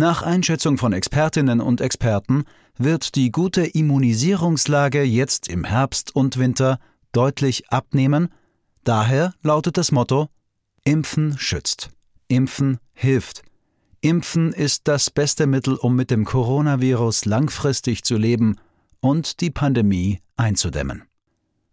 Nach Einschätzung von Expertinnen und Experten wird die gute Immunisierungslage jetzt im Herbst und Winter deutlich abnehmen. Daher lautet das Motto Impfen schützt. Impfen hilft. Impfen ist das beste Mittel, um mit dem Coronavirus langfristig zu leben und die Pandemie einzudämmen.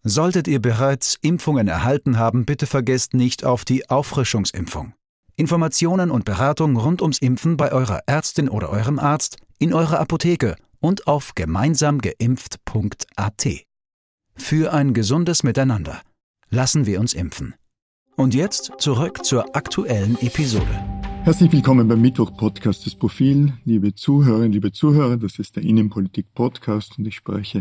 Solltet ihr bereits Impfungen erhalten haben, bitte vergesst nicht auf die Auffrischungsimpfung. Informationen und Beratung rund ums Impfen bei eurer Ärztin oder eurem Arzt, in eurer Apotheke und auf gemeinsamgeimpft.at. Für ein gesundes Miteinander. Lassen wir uns impfen. Und jetzt zurück zur aktuellen Episode. Herzlich willkommen beim Mittwoch-Podcast des Profil. Liebe Zuhörerinnen, liebe Zuhörer, das ist der Innenpolitik-Podcast und ich spreche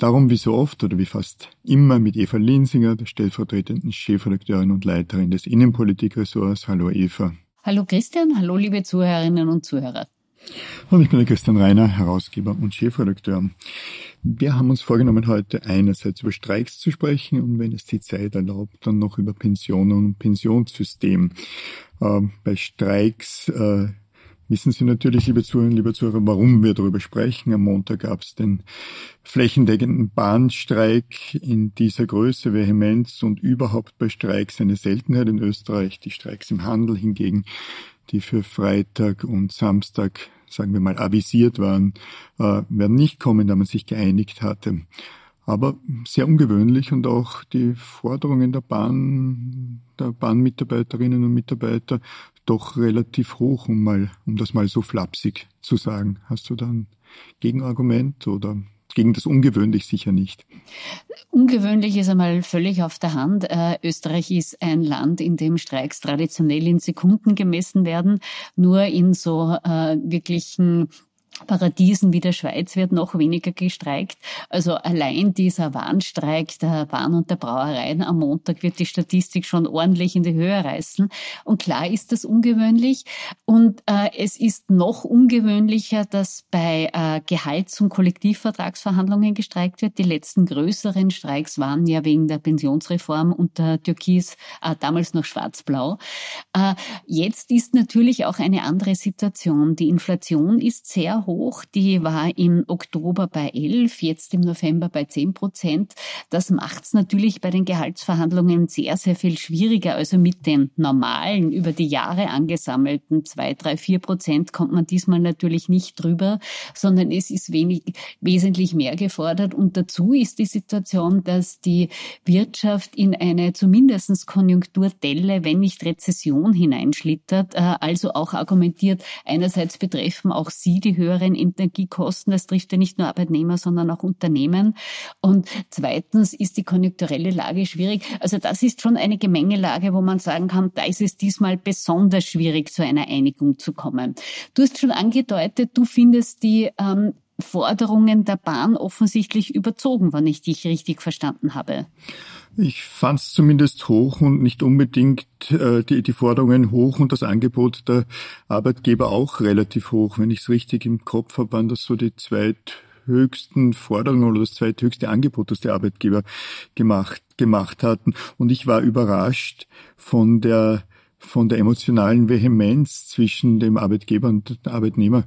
Darum wie so oft oder wie fast immer mit Eva Linsinger, der stellvertretenden Chefredakteurin und Leiterin des Innenpolitikressorts. Hallo Eva. Hallo Christian, hallo liebe Zuhörerinnen und Zuhörer. Und ich bin der Christian Reiner, Herausgeber und Chefredakteur. Wir haben uns vorgenommen, heute einerseits über Streiks zu sprechen und wenn es die Zeit erlaubt, dann noch über Pensionen und Pensionssystem. Äh, bei Streiks äh, wissen Sie natürlich, liebe Zuhörer, liebe Zuhörer, warum wir darüber sprechen. Am Montag gab es den flächendeckenden Bahnstreik in dieser Größe, Vehemenz und überhaupt bei Streiks eine Seltenheit in Österreich. Die Streiks im Handel hingegen, die für Freitag und Samstag, sagen wir mal, avisiert waren, äh, werden nicht kommen, da man sich geeinigt hatte. Aber sehr ungewöhnlich und auch die Forderungen der Bahn, der Bahnmitarbeiterinnen und Mitarbeiter doch relativ hoch, um mal, um das mal so flapsig zu sagen. Hast du da ein Gegenargument oder gegen das ungewöhnlich sicher nicht. Ungewöhnlich ist einmal völlig auf der Hand. Äh, Österreich ist ein Land, in dem Streiks traditionell in Sekunden gemessen werden. Nur in so äh, wirklichen Paradiesen wie der Schweiz wird noch weniger gestreikt. Also allein dieser Warnstreik der Bahn und der Brauereien am Montag wird die Statistik schon ordentlich in die Höhe reißen. Und klar ist das ungewöhnlich. Und äh, es ist noch ungewöhnlicher, dass bei äh, Gehalts- und Kollektivvertragsverhandlungen gestreikt wird. Die letzten größeren Streiks waren ja wegen der Pensionsreform unter Türkis, äh, damals noch schwarz-blau. Äh, jetzt ist natürlich auch eine andere Situation. Die Inflation ist sehr hoch hoch. Die war im Oktober bei 11, jetzt im November bei 10 Prozent. Das macht es natürlich bei den Gehaltsverhandlungen sehr, sehr viel schwieriger. Also mit den normalen, über die Jahre angesammelten 2, 3, 4 Prozent kommt man diesmal natürlich nicht drüber, sondern es ist wenig, wesentlich mehr gefordert. Und dazu ist die Situation, dass die Wirtschaft in eine zumindest Konjunkturdelle, wenn nicht Rezession hineinschlittert, äh, also auch argumentiert, einerseits betreffen auch sie die höhere höheren Energiekosten. Das trifft ja nicht nur Arbeitnehmer, sondern auch Unternehmen. Und zweitens ist die konjunkturelle Lage schwierig. Also das ist schon eine Gemengelage, wo man sagen kann, da ist es diesmal besonders schwierig, zu einer Einigung zu kommen. Du hast schon angedeutet, du findest die ähm, Forderungen der Bahn offensichtlich überzogen, wenn ich dich richtig verstanden habe. Ich fand es zumindest hoch und nicht unbedingt äh, die, die Forderungen hoch und das Angebot der Arbeitgeber auch relativ hoch. Wenn ich es richtig im Kopf habe, waren das so die zweithöchsten Forderungen oder das zweithöchste Angebot, das die Arbeitgeber gemacht, gemacht hatten. Und ich war überrascht von der von der emotionalen Vehemenz zwischen dem Arbeitgeber und dem Arbeitnehmer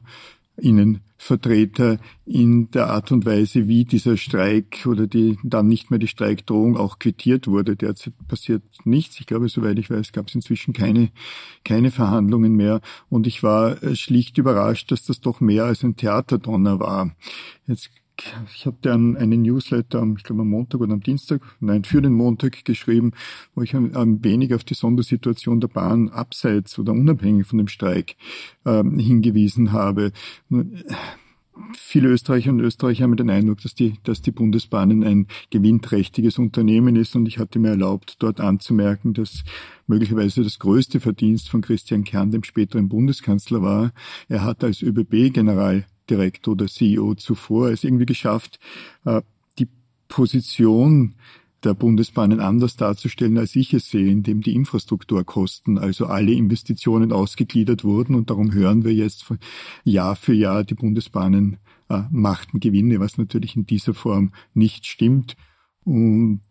Innenvertreter in der Art und Weise, wie dieser Streik oder die dann nicht mehr die Streikdrohung auch quittiert wurde. Derzeit passiert nichts. Ich glaube, soweit ich weiß, gab es inzwischen keine, keine Verhandlungen mehr. Und ich war schlicht überrascht, dass das doch mehr als ein Theaterdonner war. Jetzt ich habe dann einen Newsletter, ich glaube am Montag oder am Dienstag, nein, für den Montag geschrieben, wo ich ein, wenig auf die Sondersituation der Bahn abseits oder unabhängig von dem Streik ähm, hingewiesen habe. Viele Österreicher und Österreicher haben den Eindruck, dass die, dass die Bundesbahnen ein gewinnträchtiges Unternehmen ist und ich hatte mir erlaubt, dort anzumerken, dass möglicherweise das größte Verdienst von Christian Kern, dem späteren Bundeskanzler, war. Er hat als ÖBB-General Direktor oder CEO zuvor es irgendwie geschafft, äh, die Position der Bundesbahnen anders darzustellen, als ich es sehe, indem die Infrastrukturkosten, also alle Investitionen ausgegliedert wurden. Und darum hören wir jetzt Jahr für Jahr, die Bundesbahnen äh, machten Gewinne, was natürlich in dieser Form nicht stimmt. Und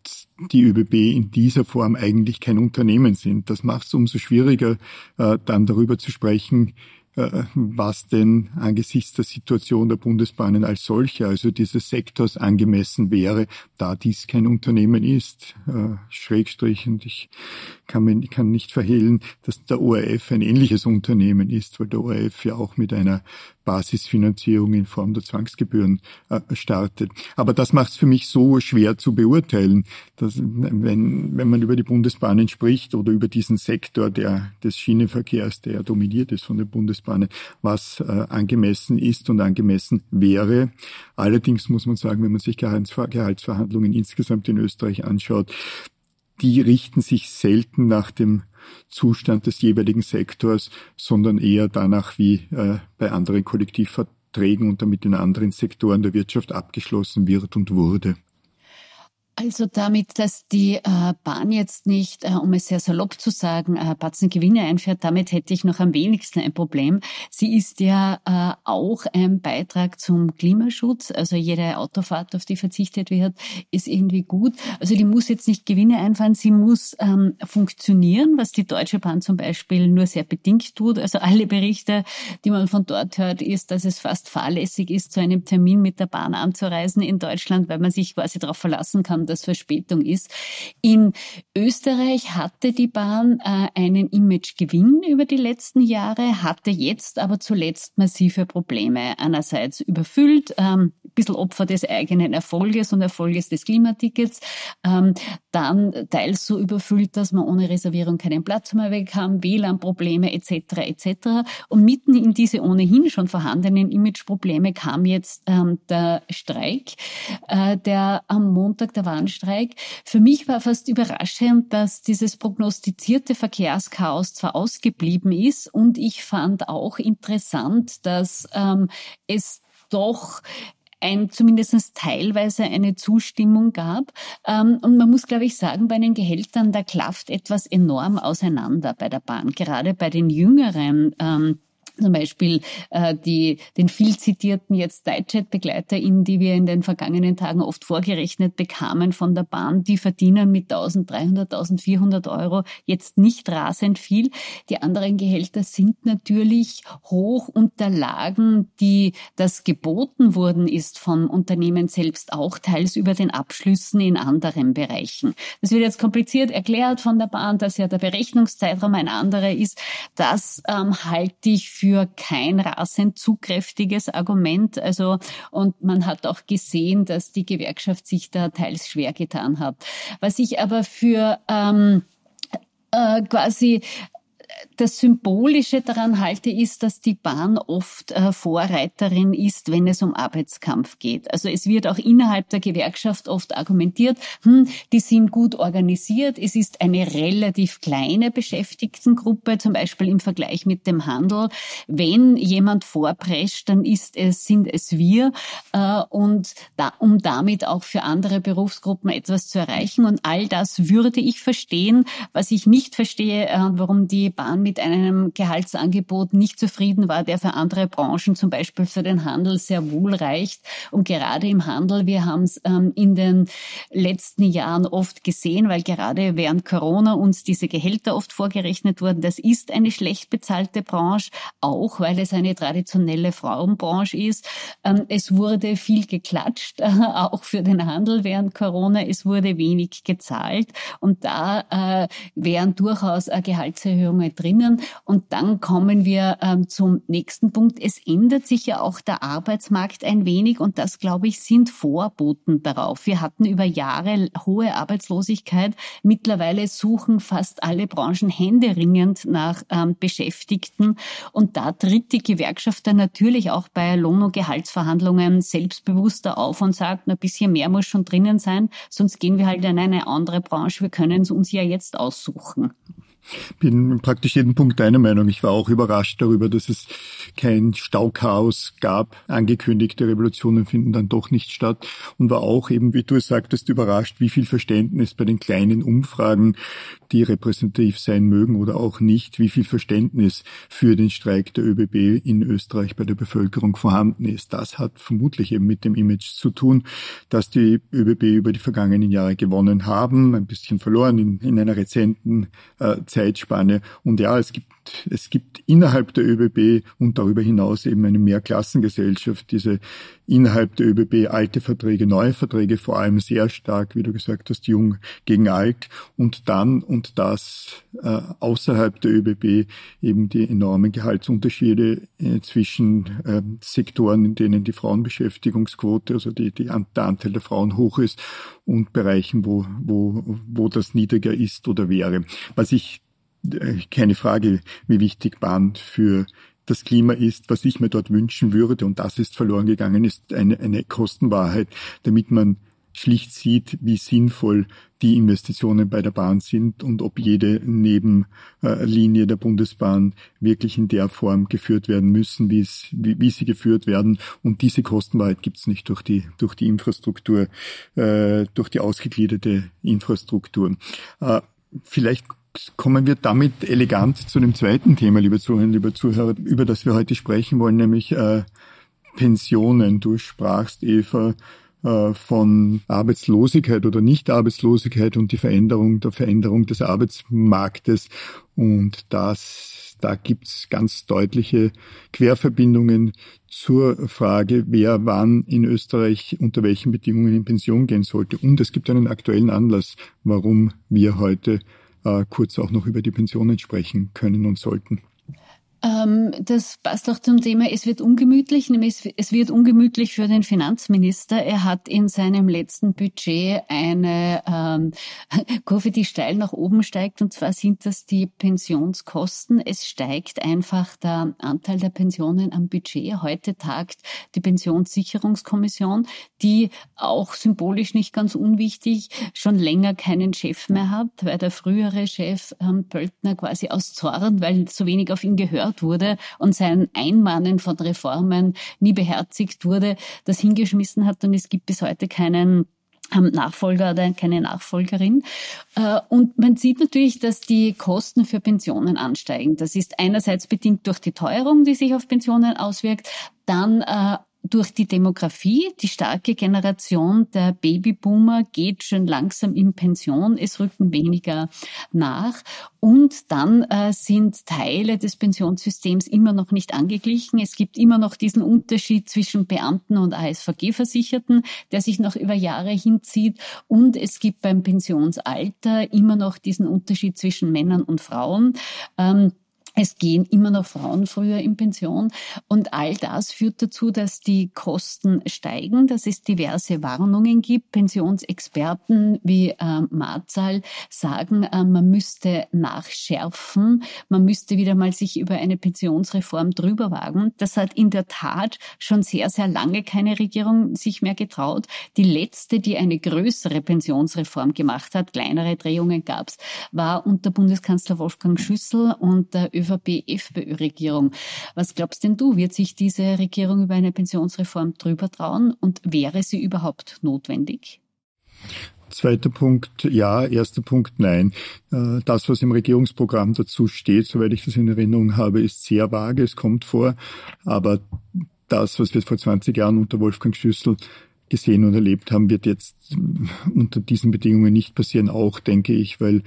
die ÖBB in dieser Form eigentlich kein Unternehmen sind. Das macht es umso schwieriger, äh, dann darüber zu sprechen, was denn angesichts der Situation der Bundesbahnen als solche, also dieses Sektors angemessen wäre, da dies kein Unternehmen ist. Äh, Schrägstrich, und ich kann, mir, kann nicht verhehlen, dass der ORF ein ähnliches Unternehmen ist, weil der ORF ja auch mit einer Basisfinanzierung in Form der Zwangsgebühren äh, startet. Aber das macht es für mich so schwer zu beurteilen, dass wenn, wenn man über die Bundesbahnen spricht oder über diesen Sektor der, des Schienenverkehrs, der dominiert ist von den Bundesbahnen, was äh, angemessen ist und angemessen wäre. Allerdings muss man sagen, wenn man sich Gehaltsverhandlungen insgesamt in Österreich anschaut, die richten sich selten nach dem Zustand des jeweiligen Sektors, sondern eher danach, wie äh, bei anderen Kollektivverträgen und damit in anderen Sektoren der Wirtschaft abgeschlossen wird und wurde. Also damit, dass die äh, Bahn jetzt nicht, äh, um es sehr salopp zu sagen, äh, Batzen Gewinne einfährt, damit hätte ich noch am wenigsten ein Problem. Sie ist ja auch ein Beitrag zum Klimaschutz. Also jede Autofahrt, auf die verzichtet wird, ist irgendwie gut. Also die muss jetzt nicht Gewinne einfahren, sie muss ähm, funktionieren, was die Deutsche Bahn zum Beispiel nur sehr bedingt tut. Also alle Berichte, die man von dort hört, ist, dass es fast fahrlässig ist, zu einem Termin mit der Bahn anzureisen in Deutschland, weil man sich quasi darauf verlassen kann, das Verspätung ist. In Österreich hatte die Bahn äh, einen Imagegewinn über die letzten Jahre, hatte jetzt aber zuletzt massive Probleme. Einerseits überfüllt, ähm, ein bisschen Opfer des eigenen Erfolges und Erfolges des Klimatickets, ähm, dann teils so überfüllt, dass man ohne Reservierung keinen Platz mehr bekam, WLAN-Probleme etc. etc. Und mitten in diese ohnehin schon vorhandenen Imageprobleme kam jetzt ähm, der Streik, äh, der am Montag, der Warnstreik. Für mich war fast überraschend, dass dieses prognostizierte Verkehrschaos zwar ausgeblieben ist und ich fand auch interessant, dass ähm, es doch ein, zumindest teilweise eine Zustimmung gab. Ähm, und man muss, glaube ich, sagen, bei den Gehältern, da klafft etwas enorm auseinander bei der Bahn. Gerade bei den jüngeren ähm, zum Beispiel äh, die, den viel zitierten jetzt Dightjet-BegleiterInnen, die wir in den vergangenen Tagen oft vorgerechnet bekamen von der Bahn, die verdienen mit 1300, 1400 Euro jetzt nicht rasend viel. Die anderen Gehälter sind natürlich hoch unter Lagen, die das geboten worden ist vom Unternehmen selbst, auch teils über den Abschlüssen in anderen Bereichen. Das wird jetzt kompliziert erklärt von der Bahn, dass ja der Berechnungszeitraum ein anderer ist. Das ähm, halte ich für kein rasend zugkräftiges Argument. Also, und man hat auch gesehen, dass die Gewerkschaft sich da teils schwer getan hat. Was ich aber für ähm, äh, quasi das Symbolische daran halte, ist, dass die Bahn oft äh, Vorreiterin ist, wenn es um Arbeitskampf geht. Also es wird auch innerhalb der Gewerkschaft oft argumentiert, hm, die sind gut organisiert, es ist eine relativ kleine Beschäftigtengruppe, zum Beispiel im Vergleich mit dem Handel. Wenn jemand vorprescht, dann ist es, sind es wir äh, und da, um damit auch für andere Berufsgruppen etwas zu erreichen. Und all das würde ich verstehen. Was ich nicht verstehe, äh, warum die Bahn Bahn mit einem Gehaltsangebot nicht zufrieden war, der für andere Branchen, zum Beispiel für den Handel, sehr wohl reicht. Und gerade im Handel, wir haben es ähm, in den letzten Jahren oft gesehen, weil gerade während Corona uns diese Gehälter oft vorgerechnet wurden. Das ist eine schlecht bezahlte Branche, auch weil es eine traditionelle Frauenbranche ist. Ähm, es wurde viel geklatscht, auch für den Handel während Corona. Es wurde wenig gezahlt. Und da äh, wären durchaus äh, Gehaltserhöhungen drinnen. Und dann kommen wir ähm, zum nächsten Punkt. Es ändert sich ja auch der Arbeitsmarkt ein wenig und das, glaube ich, sind Vorboten darauf. Wir hatten über Jahre hohe Arbeitslosigkeit. Mittlerweile suchen fast alle Branchen händeringend nach ähm, Beschäftigten. Und da tritt die Gewerkschaft dann natürlich auch bei Lohn- und Gehaltsverhandlungen selbstbewusster auf und sagt, ein bisschen mehr muss schon drinnen sein, sonst gehen wir halt in eine andere Branche. Wir können es uns ja jetzt aussuchen. Bin praktisch jeden Punkt deiner Meinung. Ich war auch überrascht darüber, dass es kein Stauchaos gab. Angekündigte Revolutionen finden dann doch nicht statt und war auch eben, wie du es sagtest, überrascht, wie viel Verständnis bei den kleinen Umfragen, die repräsentativ sein mögen oder auch nicht, wie viel Verständnis für den Streik der ÖBB in Österreich bei der Bevölkerung vorhanden ist. Das hat vermutlich eben mit dem Image zu tun, dass die ÖBB über die vergangenen Jahre gewonnen haben, ein bisschen verloren in, in einer rezenten äh, Zeitspanne. Und ja, es gibt, es gibt innerhalb der ÖBB und darüber hinaus eben eine Mehrklassengesellschaft, diese innerhalb der ÖBB alte Verträge, neue Verträge, vor allem sehr stark, wie du gesagt hast, jung gegen alt und dann und das äh, außerhalb der ÖBB eben die enormen Gehaltsunterschiede äh, zwischen äh, Sektoren, in denen die Frauenbeschäftigungsquote, also die, die, der Anteil der Frauen hoch ist und Bereichen, wo, wo, wo das niedriger ist oder wäre. Was ich keine Frage, wie wichtig Bahn für das Klima ist, was ich mir dort wünschen würde, und das ist verloren gegangen, ist eine, eine Kostenwahrheit, damit man schlicht sieht, wie sinnvoll die Investitionen bei der Bahn sind und ob jede Nebenlinie der Bundesbahn wirklich in der Form geführt werden müssen, wie, es, wie, wie sie geführt werden. Und diese Kostenwahrheit gibt es nicht durch die, durch die Infrastruktur, äh, durch die ausgegliederte Infrastruktur. Äh, vielleicht kommen wir damit elegant zu dem zweiten Thema, liebe Zuhörer, liebe Zuhörer, über das wir heute sprechen wollen, nämlich äh, Pensionen. Du sprachst, Eva, äh, von Arbeitslosigkeit oder Nichtarbeitslosigkeit und die Veränderung der Veränderung des Arbeitsmarktes. Und das, da gibt's ganz deutliche Querverbindungen zur Frage, wer wann in Österreich unter welchen Bedingungen in Pension gehen sollte. Und es gibt einen aktuellen Anlass, warum wir heute kurz auch noch über die Pensionen sprechen können und sollten. Ähm, das passt auch zum Thema, es wird ungemütlich, nämlich es wird ungemütlich für den Finanzminister. Er hat in seinem letzten Budget eine ähm, Kurve, die steil nach oben steigt, und zwar sind das die Pensionskosten. Es steigt einfach der Anteil der Pensionen am Budget. Heute tagt die Pensionssicherungskommission, die auch symbolisch nicht ganz unwichtig schon länger keinen Chef mehr hat, weil der frühere Chef ähm, Pöltner quasi aus Zorn, weil so wenig auf ihn gehört gehört wurde und sein Einmahnen von Reformen nie beherzigt wurde, das hingeschmissen hat und es gibt bis heute keinen ähm, Nachfolger oder keine Nachfolgerin. Äh, und man sieht natürlich, dass die Kosten für Pensionen ansteigen. Das ist einerseits bedingt durch die Teuerung, die sich auf Pensionen auswirkt, dann äh, durch die Demografie, die starke Generation der Babyboomer geht schon langsam in Pension, es rücken weniger nach und dann äh, sind Teile des Pensionssystems immer noch nicht angeglichen. Es gibt immer noch diesen Unterschied zwischen Beamten und ASVG-Versicherten, der sich noch über Jahre hinzieht und es gibt beim Pensionsalter immer noch diesen Unterschied zwischen Männern und Frauen. Ähm, es gehen immer noch Frauen früher in Pension und all das führt dazu, dass die Kosten steigen, dass es diverse Warnungen gibt. Pensionsexperten wie äh, Marzal sagen, äh, man müsste nachschärfen, man müsste wieder mal sich über eine Pensionsreform drüber wagen. Das hat in der Tat schon sehr, sehr lange keine Regierung sich mehr getraut. Die letzte, die eine größere Pensionsreform gemacht hat, kleinere Drehungen gab's, war unter Bundeskanzler Wolfgang Schüssel und der ÖVP-FPÖ-Regierung. Was glaubst denn du, wird sich diese Regierung über eine Pensionsreform drüber trauen und wäre sie überhaupt notwendig? Zweiter Punkt, ja. Erster Punkt, nein. Äh, das, was im Regierungsprogramm dazu steht, soweit ich das in Erinnerung habe, ist sehr vage. Es kommt vor. Aber das, was wir vor 20 Jahren unter Wolfgang Schüssel gesehen und erlebt haben, wird jetzt unter diesen Bedingungen nicht passieren. Auch, denke ich, weil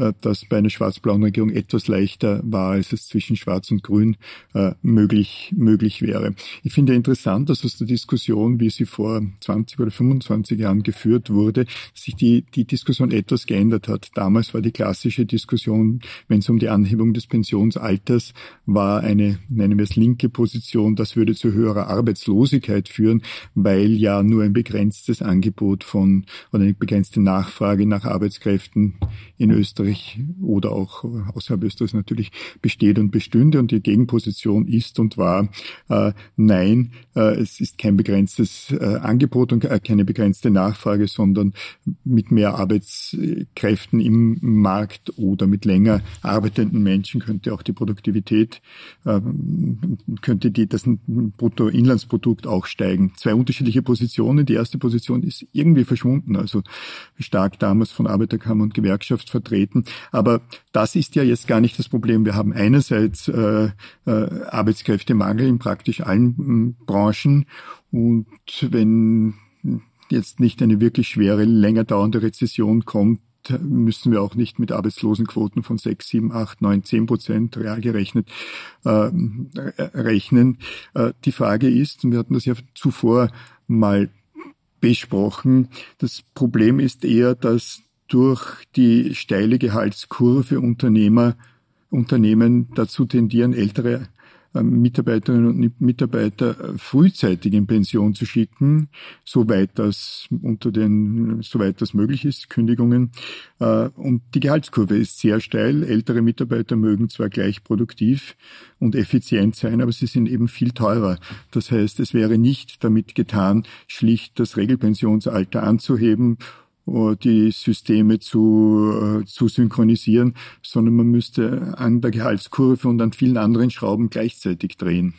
äh, das bei einer schwarz-blauen Regierung etwas leichter war, als es zwischen Schwarz und Grün äh, möglich, möglich wäre. Ich finde interessant, dass aus der Diskussion, wie sie vor 20 oder 25 Jahren geführt wurde, sich die, die Diskussion etwas geändert hat. Damals war die klassische Diskussion, wenn es um die Anhebung des Pensionsalters war, eine, nennen wir es linke Position, das würde zu höherer Arbeitslosigkeit führen, weil ja nur ein begrenztes Angebot von oder eine begrenzte Nachfrage nach Arbeitskräften in Österreich oder auch außerhalb Österreichs natürlich besteht und bestünde. Und die Gegenposition ist und war, äh, nein, äh, es ist kein begrenztes äh, Angebot und keine begrenzte Nachfrage, sondern mit mehr Arbeitskräften im Markt oder mit länger arbeitenden Menschen könnte auch die Produktivität, äh, könnte die, das Bruttoinlandsprodukt auch steigen. Zwei unterschiedliche Positionen. Die erste Position ist irgendwie verschwunden, also stark damals von Arbeiterkammer und Gewerkschaft vertreten. Aber das ist ja jetzt gar nicht das Problem. Wir haben einerseits äh, äh, Arbeitskräftemangel in praktisch allen hm, Branchen und wenn jetzt nicht eine wirklich schwere, länger dauernde Rezession kommt, müssen wir auch nicht mit Arbeitslosenquoten von 6, 7, 8, 9, 10 Prozent real gerechnet äh, rechnen. Äh, die Frage ist, und wir hatten das ja zuvor mal besprochen, das Problem ist eher, dass durch die steile Gehaltskurve Unternehmer Unternehmen dazu tendieren, ältere Mitarbeiterinnen und Mitarbeiter äh, frühzeitig in Pension zu schicken, soweit das unter den, soweit das möglich ist, Kündigungen. Äh, und die Gehaltskurve ist sehr steil. Ältere Mitarbeiter mögen zwar gleich produktiv und effizient sein, aber sie sind eben viel teurer. Das heißt, es wäre nicht damit getan, schlicht das Regelpensionsalter anzuheben äh, die Systeme zu, äh, zu synchronisieren, sondern man müsste an der Gehaltskurve und an vielen anderen Schrauben gleichzeitig drehen.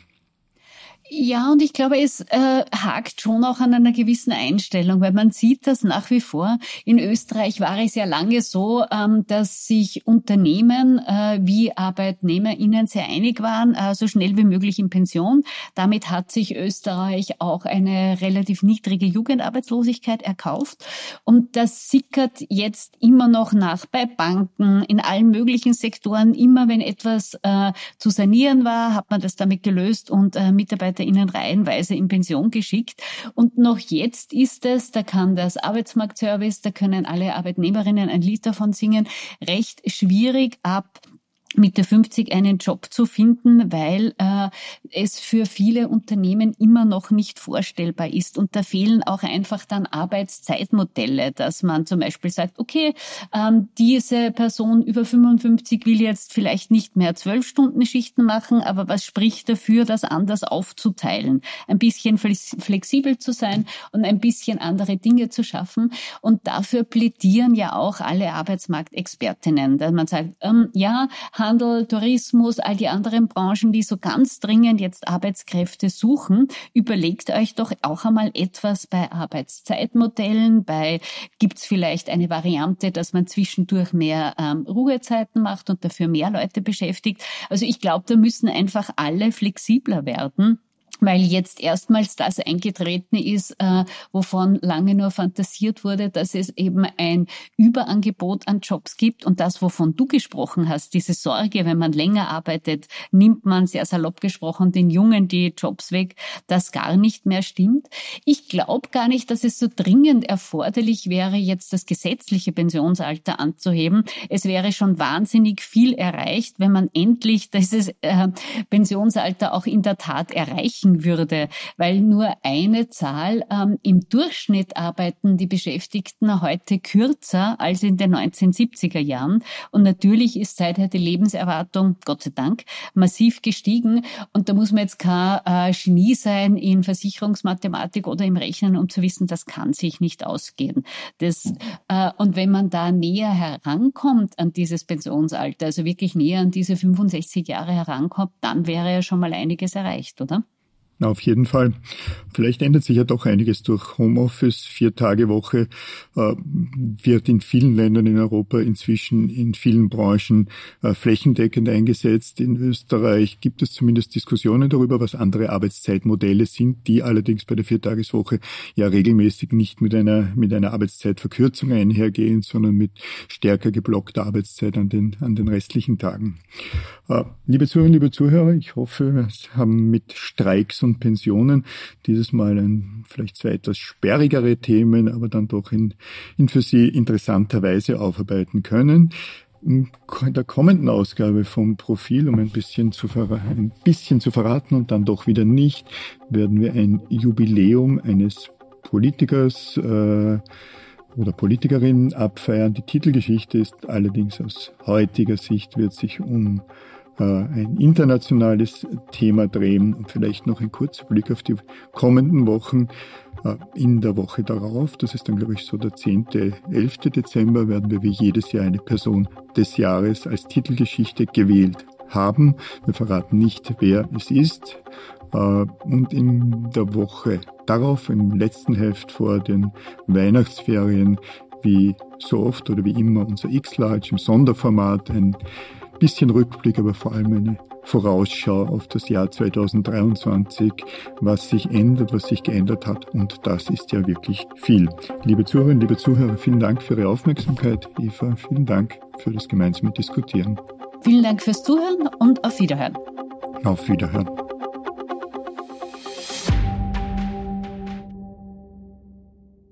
Ja, und ich glaube, es äh, hakt schon auch an einer gewissen Einstellung, weil man sieht das nach wie vor. In Österreich war es ja lange so, ähm, dass sich Unternehmen äh, wie ArbeitnehmerInnen sehr einig waren, äh, so schnell wie möglich in Pension. Damit hat sich Österreich auch eine relativ niedrige Jugendarbeitslosigkeit erkauft. Und das sickert jetzt immer noch nach bei Banken, in allen möglichen Sektoren. Immer wenn etwas äh, zu sanieren war, hat man das damit gelöst und äh, Mitarbeiter MitarbeiterInnen reihenweise in Pension geschickt. Und noch jetzt ist es, da kann das Arbeitsmarktservice, da können alle Arbeitnehmerinnen ein Lied davon singen, recht schwierig ab Mitte 50 einen Job zu finden, weil äh, es für viele Unternehmen immer noch nicht vorstellbar ist. Und da fehlen auch einfach dann Arbeitszeitmodelle, dass man zum Beispiel sagt, okay, ähm, diese Person über 55 will jetzt vielleicht nicht mehr zwölf Stunden Schichten machen, aber was spricht dafür, das anders aufzuteilen? Ein bisschen flexibel zu sein und ein bisschen andere Dinge zu schaffen. Und dafür plädieren ja auch alle Arbeitsmarktexpertinnen, dass man sagt, ähm, ja, Handel, Tourismus, all die anderen Branchen, die so ganz dringend jetzt Arbeitskräfte suchen, überlegt euch doch auch einmal etwas bei Arbeitszeitmodellen, bei gibt's vielleicht eine Variante, dass man zwischendurch mehr ähm, Ruhezeiten macht und dafür mehr Leute beschäftigt. Also ich glaube, da müssen einfach alle flexibler werden weil jetzt erstmals das eingetreten ist, äh, wovon lange nur fantasiert wurde, dass es eben ein Überangebot an Jobs gibt und das, wovon du gesprochen hast, diese Sorge, wenn man länger arbeitet, nimmt man sehr salopp gesprochen den Jungen die Jobs weg, das gar nicht mehr stimmt. Ich glaube gar nicht, dass es so dringend erforderlich wäre, jetzt das gesetzliche Pensionsalter anzuheben. Es wäre schon wahnsinnig viel erreicht, wenn man endlich dieses äh, Pensionsalter auch in der Tat erreichen sinken würde, weil nur eine Zahl ähm, im Durchschnitt arbeiten die Beschäftigten heute kürzer als in den 1970er Jahren. Und natürlich ist seither die Lebenserwartung, Gott sei Dank, massiv gestiegen. Und da muss man jetzt kein äh, Genie sein in Versicherungsmathematik oder im Rechnen, um zu wissen, das kann sich nicht ausgehen. Das, äh, und wenn man da näher herankommt an dieses Pensionsalter, also wirklich näher an diese 65 Jahre herankommt, dann wäre ja schon mal einiges erreicht, oder? Auf jeden Fall. Vielleicht ändert sich ja doch einiges durch Homeoffice. Vier Tage Woche äh, wird in vielen Ländern in Europa inzwischen in vielen Branchen äh, flächendeckend eingesetzt. In Österreich gibt es zumindest Diskussionen darüber, was andere Arbeitszeitmodelle sind, die allerdings bei der Viertageswoche ja regelmäßig nicht mit einer, mit einer Arbeitszeitverkürzung einhergehen, sondern mit stärker geblockter Arbeitszeit an den, an den restlichen Tagen. Äh, liebe Zuhörerinnen, liebe Zuhörer, ich hoffe, wir haben mit Streiks und und Pensionen. Dieses Mal ein, vielleicht zwei etwas sperrigere Themen, aber dann doch in, in für Sie interessanter Weise aufarbeiten können. In der kommenden Ausgabe vom Profil, um ein bisschen, zu ein bisschen zu verraten und dann doch wieder nicht, werden wir ein Jubiläum eines Politikers äh, oder Politikerin abfeiern. Die Titelgeschichte ist allerdings aus heutiger Sicht wird sich um ein internationales Thema drehen und vielleicht noch ein kurzer Blick auf die kommenden Wochen. Äh, in der Woche darauf, das ist dann glaube ich so der 10., 11. Dezember, werden wir wie jedes Jahr eine Person des Jahres als Titelgeschichte gewählt haben. Wir verraten nicht, wer es ist. Äh, und in der Woche darauf, im letzten Heft vor den Weihnachtsferien, wie so oft oder wie immer unser X-Large im Sonderformat, ein bisschen Rückblick, aber vor allem eine Vorausschau auf das Jahr 2023, was sich ändert, was sich geändert hat. Und das ist ja wirklich viel. Liebe Zuhörerinnen, liebe Zuhörer, vielen Dank für Ihre Aufmerksamkeit. Eva, vielen Dank für das gemeinsame Diskutieren. Vielen Dank fürs Zuhören und auf Wiederhören. Auf Wiederhören.